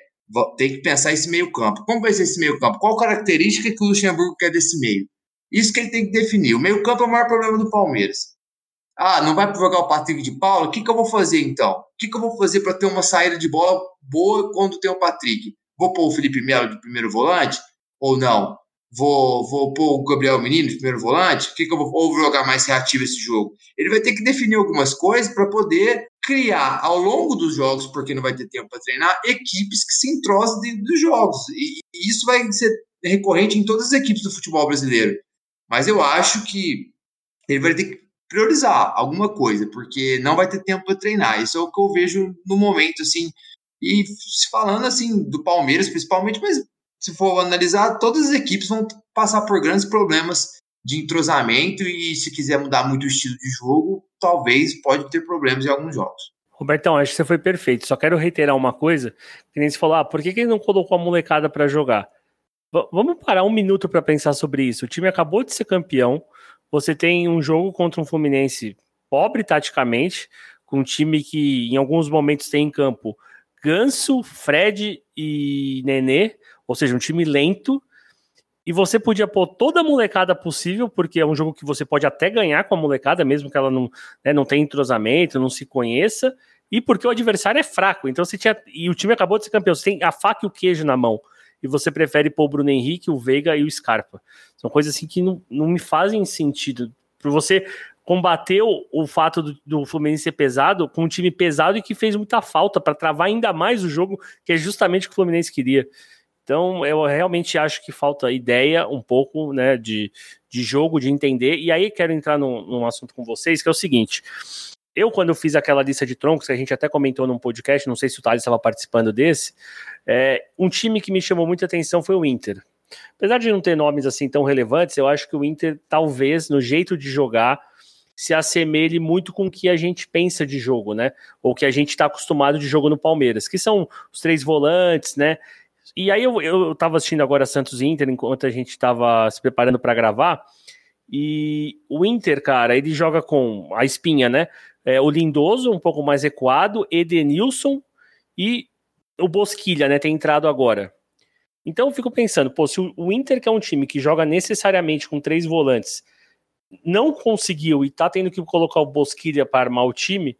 tem que pensar esse meio campo. Como vai ser esse meio campo? Qual característica que o Luxemburgo quer desse meio? Isso que ele tem que definir. O meio campo é o maior problema do Palmeiras. Ah, não vai jogar o Patrick de Paula? O que, que eu vou fazer então? O que, que eu vou fazer para ter uma saída de bola boa quando tem o Patrick? Vou pôr o Felipe Melo de primeiro volante? Ou não? Vou, vou pôr o Gabriel Menino de primeiro volante? O que, que eu vou, ou vou jogar mais reativo esse jogo? Ele vai ter que definir algumas coisas para poder criar ao longo dos jogos, porque não vai ter tempo para treinar, equipes que se entrosam dentro dos jogos. E, e isso vai ser recorrente em todas as equipes do futebol brasileiro. Mas eu acho que ele vai ter que priorizar alguma coisa, porque não vai ter tempo para treinar. Isso é o que eu vejo no momento, assim. E falando assim do Palmeiras, principalmente, mas se for analisar, todas as equipes vão passar por grandes problemas de entrosamento e se quiser mudar muito o estilo de jogo, talvez pode ter problemas em alguns jogos. Robertão, acho que você foi perfeito. Só quero reiterar uma coisa, que nem você falou, ah, por que, que ele não colocou a molecada para jogar? V vamos parar um minuto para pensar sobre isso. O time acabou de ser campeão, você tem um jogo contra um Fluminense pobre taticamente, com um time que em alguns momentos tem em campo Ganso, Fred e Nenê, ou seja, um time lento. E você podia pôr toda a molecada possível, porque é um jogo que você pode até ganhar com a molecada, mesmo que ela não, né, não tenha entrosamento, não se conheça, e porque o adversário é fraco. Então você tinha. E o time acabou de ser campeão, você tem a faca e o queijo na mão e você prefere pôr o Bruno Henrique, o Veiga e o Scarpa. São coisas assim que não, não me fazem sentido. Para você combater o, fato do, do, Fluminense ser pesado com um time pesado e que fez muita falta para travar ainda mais o jogo, que é justamente o que o Fluminense queria. Então, eu realmente acho que falta ideia um pouco né, de, de jogo, de entender. E aí quero entrar num, num assunto com vocês, que é o seguinte. Eu, quando fiz aquela lista de troncos, que a gente até comentou num podcast, não sei se o Thales estava participando desse, é, um time que me chamou muita atenção foi o Inter. Apesar de não ter nomes assim tão relevantes, eu acho que o Inter, talvez, no jeito de jogar, se assemelhe muito com o que a gente pensa de jogo, né? Ou que a gente está acostumado de jogo no Palmeiras, que são os três volantes, né? E aí eu, eu tava assistindo agora Santos e Inter enquanto a gente estava se preparando para gravar. E o Inter, cara, ele joga com a espinha, né? É, o Lindoso, um pouco mais recuado, Edenilson e o Bosquilha, né, tem entrado agora. Então eu fico pensando, pô, se o Inter, que é um time que joga necessariamente com três volantes, não conseguiu e tá tendo que colocar o Bosquilha para armar o time,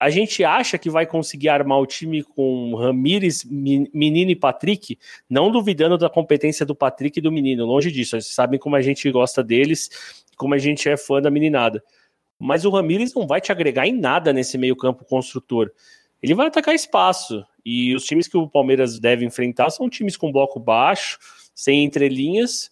a gente acha que vai conseguir armar o time com Ramires, Menino e Patrick, não duvidando da competência do Patrick e do Menino, longe disso. Vocês sabem como a gente gosta deles, como a gente é fã da meninada. Mas o Ramires não vai te agregar em nada nesse meio-campo construtor. Ele vai atacar espaço. E os times que o Palmeiras deve enfrentar são times com bloco baixo, sem entrelinhas.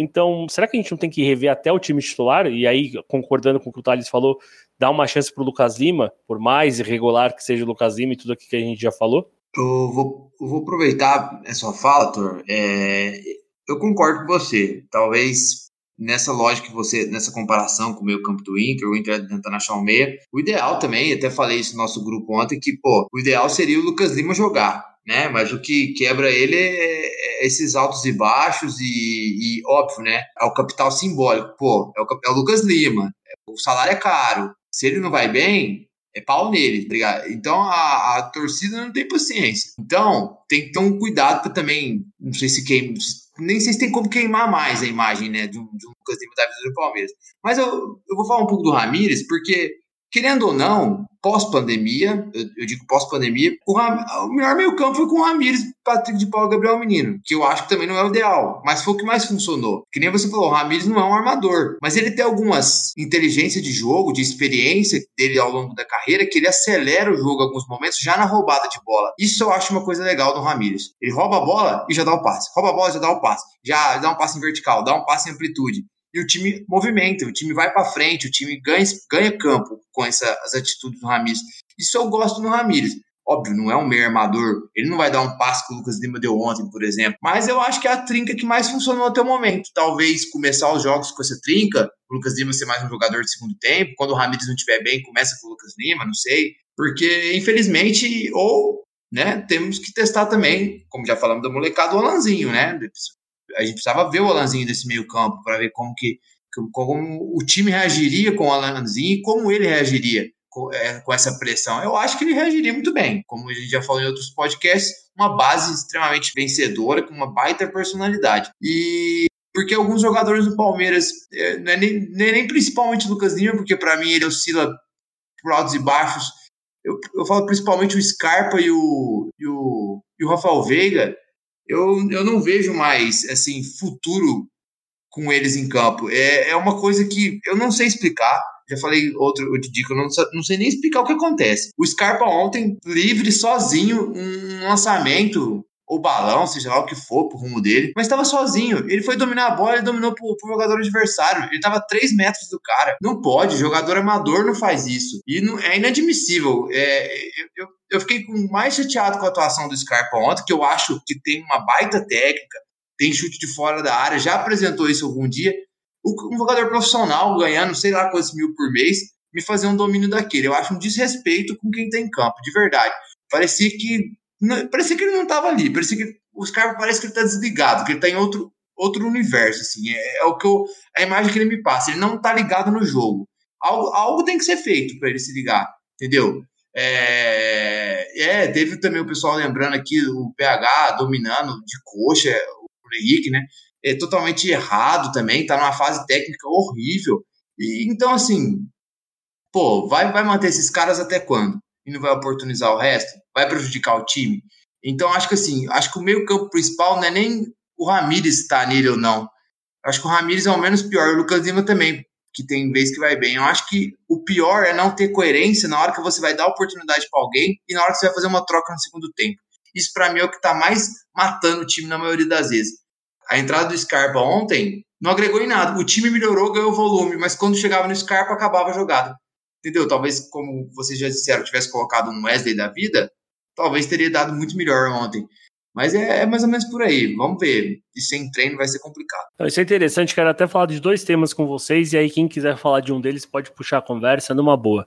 Então, será que a gente não tem que rever até o time titular? E aí, concordando com o que o Thales falou, dar uma chance para o Lucas Lima, por mais irregular que seja o Lucas Lima e tudo aquilo que a gente já falou? Eu vou, eu vou aproveitar essa fala, Thor. É, eu concordo com você. Talvez nessa lógica que você, nessa comparação com o meio campo do Inter, o Inter tentando achar um meia. O ideal também, até falei isso no nosso grupo ontem, que, pô, o ideal seria o Lucas Lima jogar, né? Mas o que quebra ele é, é esses altos e baixos e, e, óbvio, né? É o capital simbólico. Pô, é o, é o Lucas Lima, o salário é caro. Se ele não vai bem, é pau nele, tá ligado? Então a, a torcida não tem paciência. Então tem que ter um cuidado para também, não sei se queima, nem sei se tem como queimar mais a imagem, né, do, do Lucas Lima da vida do Palmeiras. Mas eu, eu vou falar um pouco do Ramires, porque Querendo ou não, pós-pandemia, eu, eu, digo pós-pandemia, o, o, melhor meio-campo foi com o Ramires, Patrick de Paulo Gabriel Menino, que eu acho que também não é o ideal, mas foi o que mais funcionou. Que nem você falou, o Ramires não é um armador, mas ele tem algumas inteligência de jogo, de experiência dele ao longo da carreira, que ele acelera o jogo em alguns momentos já na roubada de bola. Isso eu acho uma coisa legal do Ramires. Ele rouba a bola e já dá o passe. Rouba a bola e já dá o passe. Já dá um passe em vertical, dá um passe em amplitude e o time movimenta, o time vai para frente, o time ganha, ganha campo com essas atitudes do Ramires. Isso eu gosto no Ramires. Óbvio, não é um meio armador, ele não vai dar um passe que o Lucas Lima deu ontem, por exemplo. Mas eu acho que é a trinca que mais funcionou até o momento. Talvez começar os jogos com essa trinca, o Lucas Lima ser mais um jogador de segundo tempo. Quando o Ramires não estiver bem, começa com o Lucas Lima, não sei. Porque, infelizmente, ou né, temos que testar também, como já falamos da molecada, o Alanzinho, né? A gente precisava ver o Alanzinho desse meio campo para ver como que como o time reagiria com o Alanzinho e como ele reagiria com, é, com, essa pressão. Eu acho que ele reagiria muito bem, como a gente já falou em outros podcasts, uma base extremamente vencedora, com uma baita personalidade. E porque alguns jogadores do Palmeiras, é, não é nem, nem, nem principalmente o Lucas Lima, porque para mim ele oscila por altos e baixos. Eu, eu falo principalmente o Scarpa e o, e o, e o Rafael Veiga. Eu, eu não vejo mais assim futuro com eles em campo. É, é uma coisa que eu não sei explicar. Já falei outro, outro eu não, não sei nem explicar o que acontece. O Scarpa ontem, livre, sozinho, um lançamento, ou balão, seja lá o que for, pro rumo dele, mas estava sozinho. Ele foi dominar a bola, ele dominou pro, pro jogador adversário. Ele estava 3 metros do cara. Não pode, jogador amador não faz isso. E não, é inadmissível. É, eu, eu fiquei mais chateado com a atuação do Scarpa ontem, que eu acho que tem uma baita técnica, tem chute de fora da área, já apresentou isso algum dia. Um jogador profissional ganhando, sei lá quantos mil por mês, me fazer um domínio daquele. Eu acho um desrespeito com quem tem campo, de verdade. Parecia que. Parecia que ele não estava ali, parecia que os caras parece que ele está desligado, que ele está em outro, outro universo, assim. É, é, o que eu, a imagem que ele me passa. Ele não está ligado no jogo. Algo, algo tem que ser feito para ele se ligar, entendeu? É, é, teve também o pessoal lembrando aqui o PH dominando de coxa, Henrique, né? É totalmente errado também, tá numa fase técnica horrível. E, então, assim, pô, vai, vai manter esses caras até quando? E não vai oportunizar o resto? Vai prejudicar o time? Então, acho que assim, acho que o meio campo principal não é nem o Ramires estar tá nele ou não. Acho que o Ramires é o menos pior, o Lucas Lima também, que tem vez que vai bem. Eu acho que o pior é não ter coerência na hora que você vai dar oportunidade para alguém e na hora que você vai fazer uma troca no segundo tempo. Isso para mim é o que está mais matando o time na maioria das vezes. A entrada do Scarpa ontem não agregou em nada. O time melhorou, ganhou volume, mas quando chegava no Scarpa, acabava a jogada. Entendeu? Talvez, como vocês já disseram, tivesse colocado um Wesley da vida, talvez teria dado muito melhor ontem. Mas é, é, mais ou menos por aí. Vamos ver. E sem treino vai ser complicado. Então, isso é interessante. Quero até falar de dois temas com vocês. E aí, quem quiser falar de um deles, pode puxar a conversa numa boa.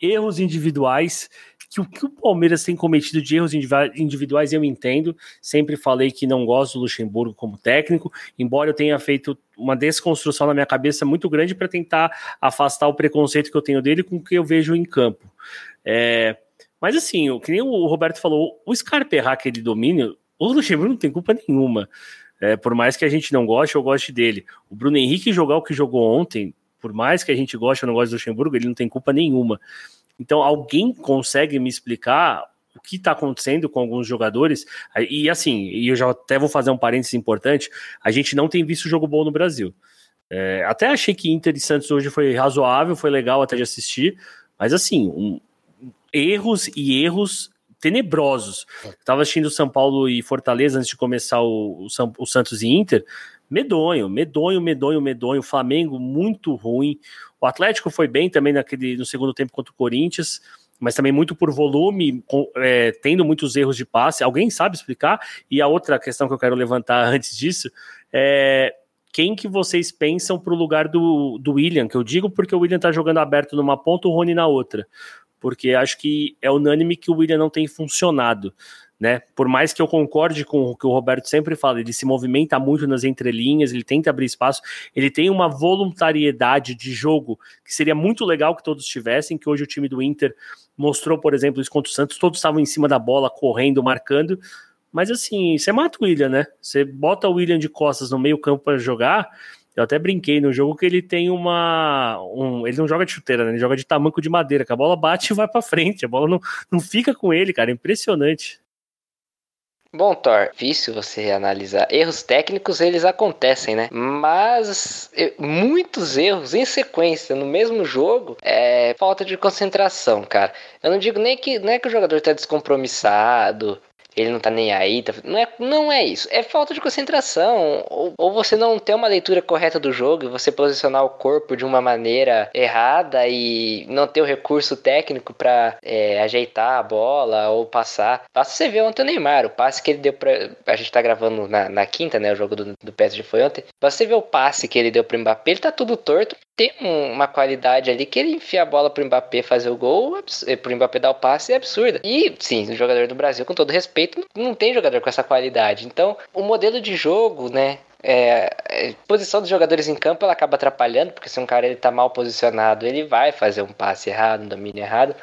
Erros individuais que o que o Palmeiras tem cometido de erros individuais eu entendo. Sempre falei que não gosto do Luxemburgo como técnico, embora eu tenha feito uma desconstrução na minha cabeça muito grande para tentar afastar o preconceito que eu tenho dele com o que eu vejo em campo. É, mas assim, o que nem o Roberto falou, o Scarpa errar aquele domínio, o Luxemburgo não tem culpa nenhuma. É, por mais que a gente não goste, eu goste dele. O Bruno Henrique jogar o que jogou ontem, por mais que a gente goste ou não goste do Luxemburgo, ele não tem culpa nenhuma. Então, alguém consegue me explicar o que está acontecendo com alguns jogadores? E assim, e eu já até vou fazer um parênteses importante: a gente não tem visto jogo bom no Brasil. É, até achei que Inter e Santos hoje foi razoável, foi legal até de assistir, mas assim, um, erros e erros tenebrosos. Estava assistindo São Paulo e Fortaleza antes de começar o, o, o Santos e Inter. Medonho, medonho, medonho, medonho. Flamengo muito ruim. O Atlético foi bem também naquele, no segundo tempo contra o Corinthians, mas também muito por volume, é, tendo muitos erros de passe. Alguém sabe explicar? E a outra questão que eu quero levantar antes disso é quem que vocês pensam para o lugar do, do William? Que eu digo porque o William está jogando aberto numa ponta, o Rony na outra. Porque acho que é unânime que o William não tem funcionado né? Por mais que eu concorde com o que o Roberto sempre fala, ele se movimenta muito nas entrelinhas, ele tenta abrir espaço, ele tem uma voluntariedade de jogo que seria muito legal que todos tivessem, que hoje o time do Inter mostrou, por exemplo, isso contra o Santos, todos estavam em cima da bola, correndo, marcando, mas assim, você mata o William, né? Você bota o William de costas no meio campo para jogar, eu até brinquei no jogo que ele tem uma. Um, ele não joga de chuteira, né? Ele joga de tamanco de madeira, que a bola bate e vai para frente. A bola não, não fica com ele, cara. Impressionante. Bom, Thor, difícil você analisar. Erros técnicos, eles acontecem, né? Mas muitos erros em sequência no mesmo jogo é falta de concentração, cara. Eu não digo nem que, não é que o jogador tá descompromissado, ele não tá nem aí. Tá... Não, é, não é isso. É falta de concentração. Ou, ou você não ter uma leitura correta do jogo você posicionar o corpo de uma maneira errada e não ter o recurso técnico para é, ajeitar a bola ou passar. Basta você ver ontem o Neymar, o passe que ele deu pra. A gente tá gravando na, na quinta, né? O jogo do, do PSG foi ontem. Basta você ver o passe que ele deu pro Mbappé, ele tá tudo torto. Tem uma qualidade ali que ele enfia a bola pro Mbappé fazer o gol, eh, pro Mbappé dar o passe é absurda. E sim, o jogador do Brasil, com todo respeito, não tem jogador com essa qualidade. Então, o modelo de jogo, né? É, a posição dos jogadores em campo ela acaba atrapalhando, porque se um cara ele tá mal posicionado, ele vai fazer um passe errado, um domínio errado.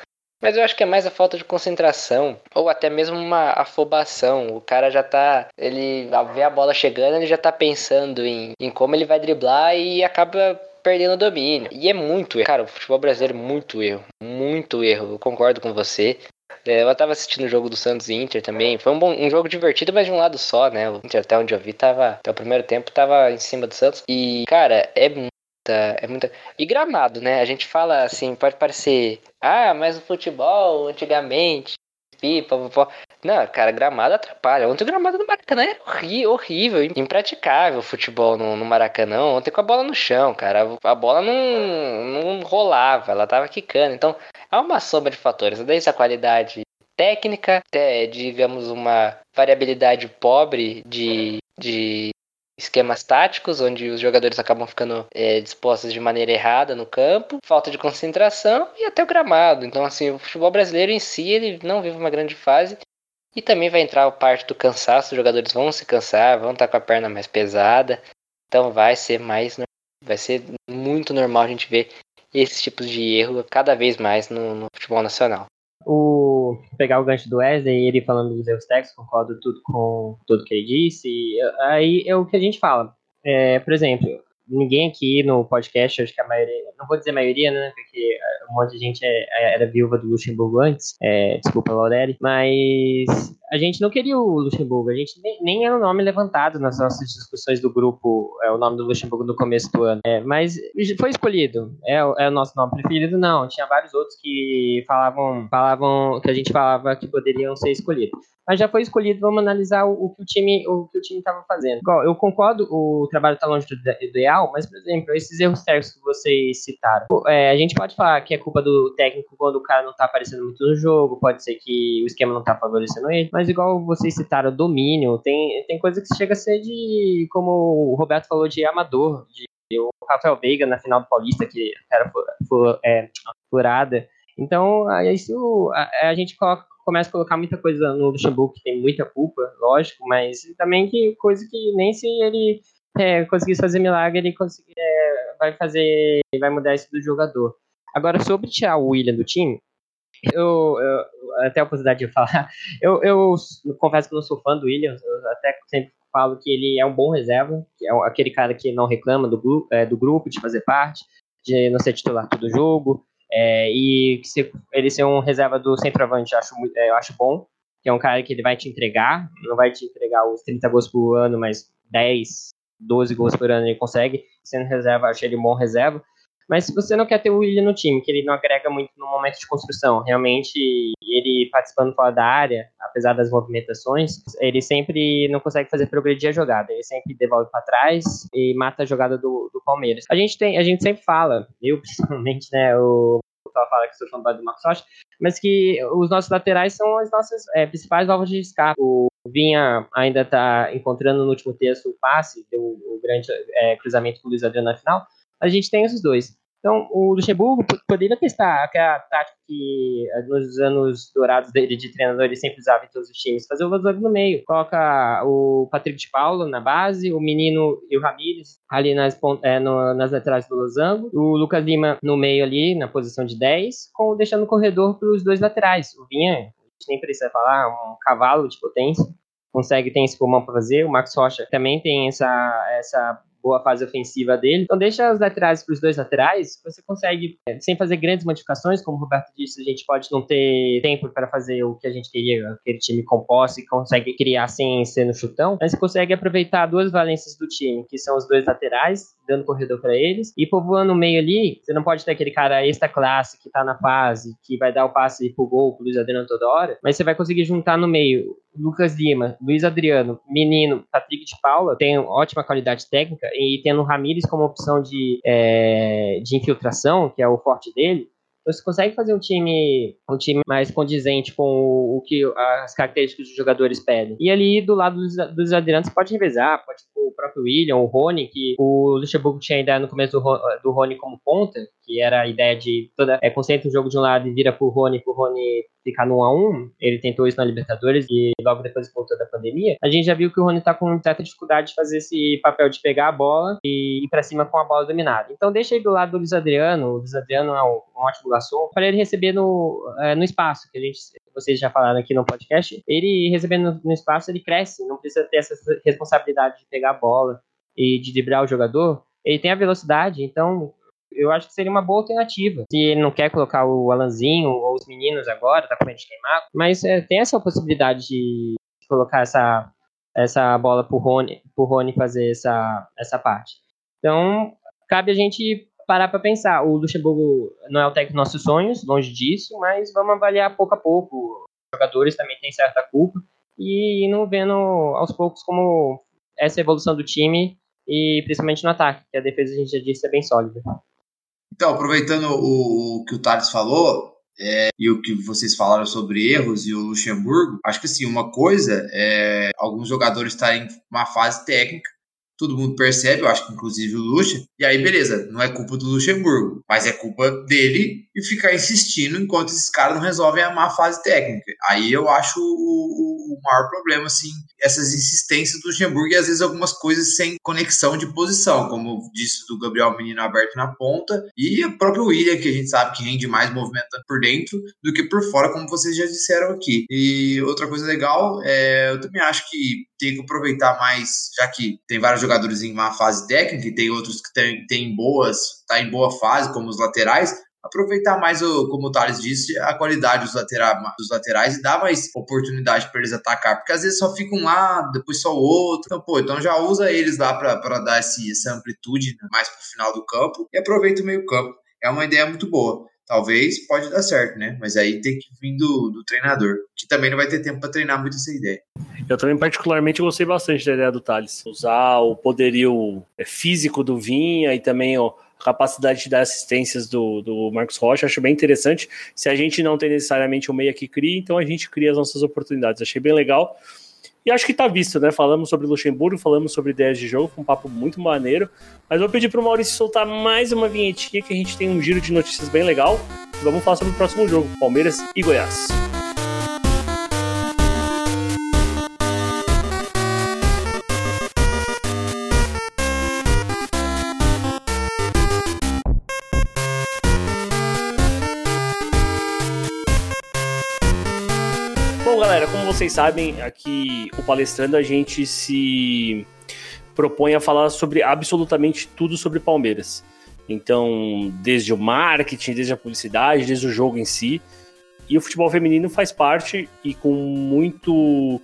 Mas eu acho que é mais a falta de concentração, ou até mesmo uma afobação. O cara já tá. Ele vê a bola chegando, ele já tá pensando em, em como ele vai driblar e acaba perdendo o domínio. E é muito erro. Cara, o futebol brasileiro é muito erro. Muito erro. Eu concordo com você. É, eu tava assistindo o jogo do Santos e Inter também. Foi um, bom, um jogo divertido, mas de um lado só, né? O Inter, até onde eu vi, tava. Até o primeiro tempo tava em cima do Santos. E, cara, é muita. É muita. E gramado, né? A gente fala assim, pode parecer. Ah, mas o futebol, antigamente. Pipa, pipa. Não, cara, gramado atrapalha. Ontem o gramado do Maracanã era horrível, impraticável o futebol no, no, Maracanã. Ontem com a bola no chão, cara. A, bola não, não rolava, ela tava quicando. Então, há uma soma de fatores. Desde a qualidade técnica, até, digamos, uma variabilidade pobre de, de esquemas táticos, onde os jogadores acabam ficando é, dispostos de maneira errada no campo, falta de concentração e até o gramado. Então, assim, o futebol brasileiro em si, ele não vive uma grande fase e também vai entrar a parte do cansaço, os jogadores vão se cansar, vão estar com a perna mais pesada. Então vai ser mais vai ser muito normal a gente ver esses tipos de erro cada vez mais no, no futebol nacional. O pegar o gancho do Wesley, ele falando dos erros técnicos, concordo tudo com tudo que ele disse. aí é o que a gente fala. É, por exemplo, ninguém aqui no podcast, acho que a maioria, não vou dizer a maioria, né, porque um monte de gente é, é, era viúva do Luxemburgo antes, é, desculpa, Laureli, mas a gente não queria o Luxemburgo, a gente nem, nem era o nome levantado nas nossas discussões do grupo, é o nome do Luxemburgo no começo do ano. É, mas foi escolhido, é, é, o nosso nome preferido? Não, tinha vários outros que falavam, falavam que a gente falava que poderiam ser escolhidos. Mas já foi escolhido, vamos analisar o, o que o time o que o time estava fazendo. Eu concordo, o trabalho está longe do ideal, mas, por exemplo, esses erros técnicos que vocês citaram, é, a gente pode falar que é culpa do técnico quando o cara não está aparecendo muito no jogo, pode ser que o esquema não está favorecendo ele, mas igual vocês citaram, domínio, tem, tem coisa que chega a ser de, como o Roberto falou, de amador, de o Rafael Veiga na final do Paulista, que era é, furada. Então, isso a, a gente coloca, começa a colocar muita coisa no Luxemburgo, que tem muita culpa, lógico, mas também que coisa que nem se ele é, conseguisse fazer milagre, ele conseguir, é, vai fazer, vai mudar isso do jogador. Agora, sobre tirar o William do time, eu, eu, até a oportunidade de falar, eu, eu confesso que não sou fã do Williams, eu até sempre falo que ele é um bom reserva, é aquele cara que não reclama do, é, do grupo, de fazer parte, de não ser titular todo jogo, é, e se, ele ser um reserva do centroavante, eu acho, é, eu acho bom, que é um cara que ele vai te entregar, não vai te entregar os 30 gols por ano, mas 10, 12 gols por ano ele consegue, sendo reserva, acho ele um bom reserva, mas se você não quer ter o Willian no time, que ele não agrega muito no momento de construção, realmente ele participando fora da área, apesar das movimentações, ele sempre não consegue fazer progredir a jogada. Ele sempre devolve para trás e mata a jogada do, do Palmeiras. A gente tem, a gente sempre fala, eu principalmente, né, o fala que sou fã do Marcos Rocha, mas que os nossos laterais são as nossas é, principais válvulas de escape. O Vinha ainda está encontrando no último texto o passe, deu o grande é, cruzamento com o Luiz Adriano na final. A gente tem esses dois. Então, o Luxemburgo poderia testar aquela tática que eh, nos anos dourados dele de treinador ele sempre usava em todos os times, fazer o Losango no meio. Coloca o Patrick de Paulo na base, o Menino e o Ramires ali nas, é, no, nas laterais do Losango, o Lucas Lima no meio ali, na posição de 10, com, deixando o corredor para os dois laterais. O Vinha, a gente nem precisa falar, um cavalo de potência consegue, tem esse pulmão para fazer. O Max Rocha também tem essa, essa boa fase ofensiva dele. Então deixa os laterais para os dois laterais, você consegue, é, sem fazer grandes modificações, como o Roberto disse, a gente pode não ter tempo para fazer o que a gente queria, aquele time composto e consegue criar sem ser no chutão, mas você consegue aproveitar duas valências do time, que são os dois laterais, dando corredor para eles, e povoando o meio ali, você não pode ter aquele cara extra classe que tá na fase, que vai dar o passe pro gol pro Luiz Adriano toda hora, mas você vai conseguir juntar no meio Lucas Lima, Luiz Adriano, Menino, Patrick de Paula tem ótima qualidade técnica e tendo o Ramires como opção de, é, de infiltração, que é o forte dele, você consegue fazer um time, um time mais condizente com o, o que as características dos jogadores pedem. E ali do lado dos, dos você pode revezar, pode o próprio William, o Rony, que o Luxemburgo tinha a ideia no começo do, do Rony como ponta, que era a ideia de toda é concentra o jogo de um lado e vira pro Rony, pro Rony ficar no 1 a 1 Ele tentou isso na Libertadores e logo depois voltou da pandemia. A gente já viu que o Rony tá com certa dificuldade de fazer esse papel de pegar a bola e ir para cima com a bola dominada. Então deixa aí do lado do Luiz Adriano. O Luiz Adriano é um, um ótimo garçom para ele receber no, é, no espaço que a gente vocês já falaram aqui no podcast. Ele recebendo no espaço ele cresce, não precisa ter essa responsabilidade de pegar a bola e de driblar o jogador. Ele tem a velocidade, então eu acho que seria uma boa alternativa. Se ele não quer colocar o Alanzinho ou os meninos agora, tá com medo de queimar, mas é, tem essa possibilidade de colocar essa, essa bola pro Rony, pro Rony fazer essa, essa parte. Então, cabe a gente parar para pensar. O Luxemburgo não é o técnico dos nossos sonhos, longe disso, mas vamos avaliar pouco a pouco. Os jogadores também têm certa culpa e não vendo aos poucos como essa evolução do time e principalmente no ataque, que a defesa a gente já disse é bem sólida. Então, aproveitando o, o que o Thales falou, é, e o que vocês falaram sobre erros e o Luxemburgo, acho que assim, uma coisa é alguns jogadores estarem em uma fase técnica, todo mundo percebe, eu acho que inclusive o Luxa, e aí beleza, não é culpa do Luxemburgo, mas é culpa dele e ficar insistindo enquanto esses caras não resolvem a má fase técnica. Aí eu acho o, o maior problema, assim, essas insistências do Luxemburgo e às vezes algumas coisas sem conexão de posição, como disse do Gabriel Menino aberto na ponta e o próprio William, que a gente sabe que rende mais movimentando por dentro do que por fora, como vocês já disseram aqui. E outra coisa legal, é, eu também acho que tem que aproveitar mais, já que tem vários jogadores em má fase técnica e tem outros que têm tem boas, tá em boa fase, como os laterais, aproveitar mais, o, como o Thales disse, a qualidade dos, latera, dos laterais e dar mais oportunidade para eles atacar, porque às vezes só fica um lado, depois só o outro. Então, pô, então já usa eles lá para dar esse, essa amplitude né, mais para o final do campo e aproveita o meio campo. É uma ideia muito boa. Talvez pode dar certo, né? Mas aí tem que vir do, do treinador, que também não vai ter tempo para treinar muito essa ideia. Eu também particularmente gostei bastante da ideia do Thales. Usar o poderio é, físico do Vinha e também ó, capacidade de dar assistências do, do Marcos Rocha, acho bem interessante. Se a gente não tem necessariamente o meia que cria, então a gente cria as nossas oportunidades. Achei bem legal. E acho que tá visto, né? Falamos sobre Luxemburgo, falamos sobre ideias de jogo, foi um papo muito maneiro. Mas vou pedir pro Maurício soltar mais uma vinhetinha que a gente tem um giro de notícias bem legal. Vamos falar sobre o próximo jogo, Palmeiras e Goiás. Vocês sabem, aqui o Palestrando a gente se propõe a falar sobre absolutamente tudo sobre Palmeiras. Então, desde o marketing, desde a publicidade, desde o jogo em si. E o futebol feminino faz parte e com muito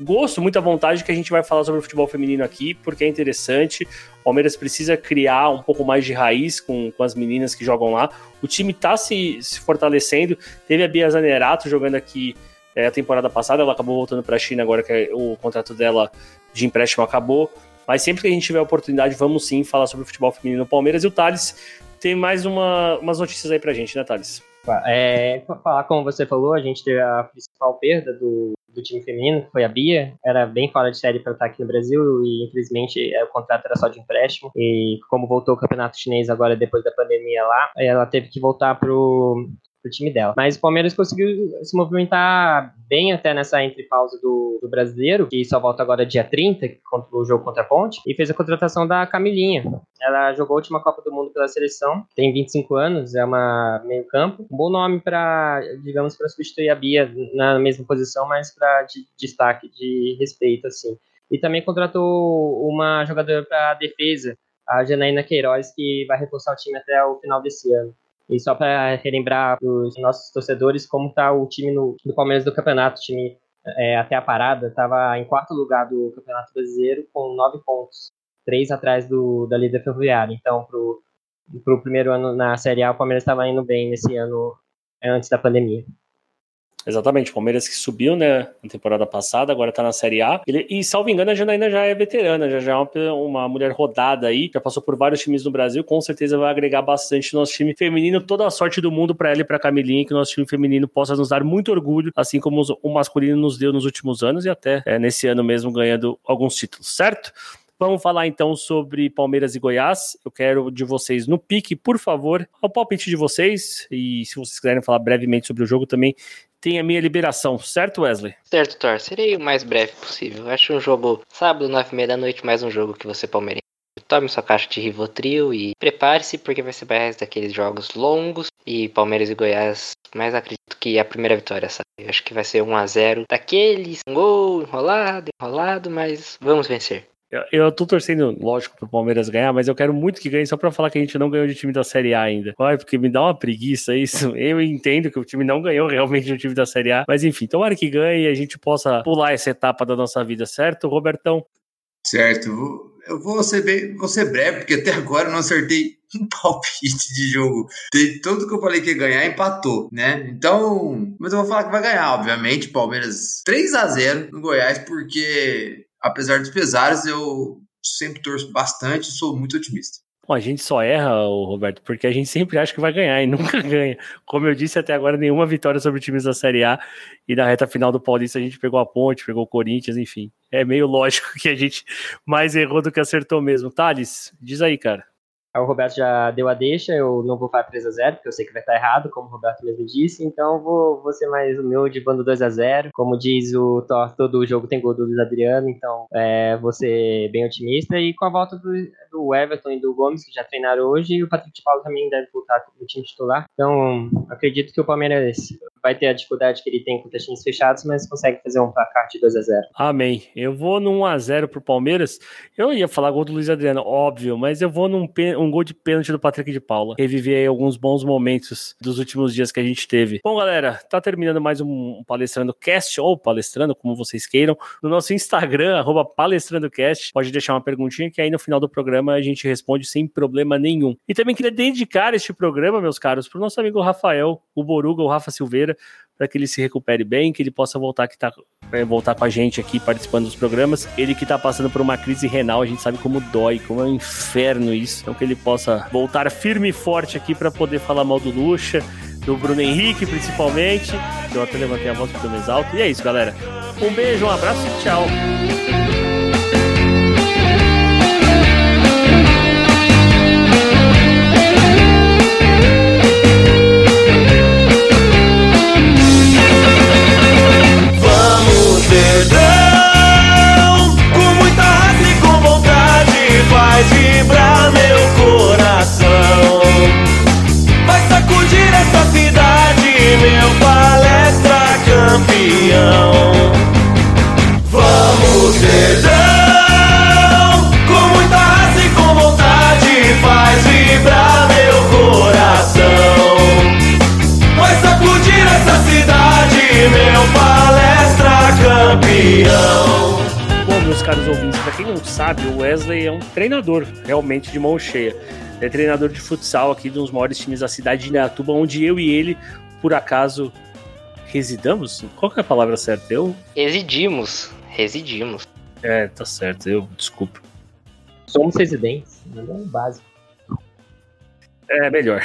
gosto, muita vontade que a gente vai falar sobre o futebol feminino aqui, porque é interessante. O Palmeiras precisa criar um pouco mais de raiz com, com as meninas que jogam lá. O time está se, se fortalecendo. Teve a Bia Zanerato jogando aqui é, a temporada passada, ela acabou voltando para a China agora que o contrato dela de empréstimo acabou. Mas sempre que a gente tiver a oportunidade, vamos sim falar sobre o futebol feminino no Palmeiras. E o Thales tem mais uma, umas notícias aí pra gente, né, Thales? É, falar como você falou, a gente teve a principal perda do, do time feminino, que foi a Bia. Era bem fora de série para estar aqui no Brasil e infelizmente é, o contrato era só de empréstimo. E como voltou o campeonato chinês agora depois da pandemia lá, ela teve que voltar pro, pro time dela. Mas o Palmeiras conseguiu se movimentar bem até nessa entre-pausa do, do, brasileiro, que só volta agora dia 30, contra o jogo contra a Ponte, e fez a contratação da Camilinha. Ela jogou a última Copa do Mundo pela seleção, tem 25 anos, é uma meio-campo. Um bom nome para, digamos, para substituir a Bia na mesma posição, mas para de, destaque, de respeito, assim. E também contratou uma jogadora para defesa, a Janaína Queiroz, que vai reforçar o time até o final desse ano. E só para relembrar os nossos torcedores como está o time no, do Palmeiras do campeonato, o time é, até a parada estava em quarto lugar do Campeonato Brasileiro com nove pontos, três atrás do, da líder ferroviária. Então, para o primeiro ano na Série A, o Palmeiras estava indo bem nesse ano antes da pandemia. Exatamente, o Palmeiras que subiu, né, na temporada passada, agora tá na Série A. Ele, e, salvo engano, a Janaína já é veterana, já, já é uma, uma, mulher rodada aí, já passou por vários times no Brasil, com certeza vai agregar bastante no nosso time feminino. Toda a sorte do mundo para ela e pra Camilinha, que o nosso time feminino possa nos dar muito orgulho, assim como o masculino nos deu nos últimos anos e até é, nesse ano mesmo ganhando alguns títulos, certo? Vamos falar então sobre Palmeiras e Goiás. Eu quero de vocês no pique, por favor, o palpite de vocês. E se vocês quiserem falar brevemente sobre o jogo também, tem a minha liberação, certo, Wesley? Certo, Thor. Serei o mais breve possível. Acho um jogo sábado, nove e meia da noite, mais um jogo que você palmeirense. Tome sua caixa de Rivotril e prepare-se, porque vai ser mais daqueles jogos longos. E Palmeiras e Goiás, mais acredito que a primeira vitória, sabe? Acho que vai ser 1 a 0 daqueles, um gol enrolado, enrolado, mas vamos vencer. Eu, tô torcendo, lógico, pro Palmeiras ganhar, mas eu quero muito que ganhe só pra falar que a gente não ganhou de time da Série A ainda. Ai, porque me dá uma preguiça isso. Eu entendo que o time não ganhou realmente de time da Série A, mas enfim, tomara que ganhe e a gente possa pular essa etapa da nossa vida, certo, Robertão? Certo. Eu vou ser, bem, vou ser breve, porque até agora eu não acertei um palpite de jogo. Tudo que eu falei que ia ganhar, empatou, né? Então, mas eu vou falar que vai ganhar, obviamente. Palmeiras 3 a 0 no Goiás, porque apesar dos pesares, eu sempre torço bastante e sou muito otimista. Bom, a gente só erra, Roberto, porque a gente sempre acha que vai ganhar e nunca ganha. Como eu disse até agora, nenhuma vitória sobre times da Série A. E na reta final do Paulista a gente pegou a Ponte, pegou o Corinthians, enfim. É meio lógico que a gente mais errou do que acertou mesmo. Thales, diz aí, cara. O Roberto já deu a deixa, eu não vou falar 3x0, porque eu sei que vai estar errado, como o Roberto mesmo disse, então vou, vou ser mais humilde, bando 2x0. Como diz o Thor, todo jogo tem gol do Luiz Adriano, então é, vou ser bem otimista. E com a volta do, do Everton e do Gomes, que já treinaram hoje, e o Patrick de Paulo também deve voltar no time titular. Então, acredito que o Palmeiras vai ter a dificuldade que ele tem com times fechados, mas consegue fazer um placar de 2 a 0 Amém. Eu vou num 1x0 pro Palmeiras. Eu ia falar gol do Luiz Adriano, óbvio, mas eu vou num um gol de pênalti do Patrick de Paula. Reviver aí alguns bons momentos dos últimos dias que a gente teve. Bom, galera, tá terminando mais um Palestrando Cast, ou Palestrando, como vocês queiram, no nosso Instagram, arroba PalestrandoCast. Pode deixar uma perguntinha que aí no final do programa a gente responde sem problema nenhum. E também queria dedicar este programa, meus caros, pro nosso amigo Rafael, o Boruga, o Rafa Silveira, para que ele se recupere bem, que ele possa voltar que tá, é, voltar com a gente aqui participando dos programas. Ele que tá passando por uma crise renal, a gente sabe como dói, como é um inferno isso. Então que ele possa voltar firme e forte aqui para poder falar mal do Lucha, do Bruno Henrique principalmente. Eu até levantei a voz porque eu me exalto. E é isso, galera. Um beijo, um abraço e tchau. Faz campeão meus caros ouvintes, para quem não sabe, o Wesley é um treinador realmente de mão cheia. É treinador de futsal aqui de um dos maiores times da cidade de Neatuba, onde eu e ele, por acaso, residamos? Qual é a palavra certa? Eu? Residimos. Residimos. É, tá certo. Eu, desculpa. Somos residentes, não é básico. É melhor.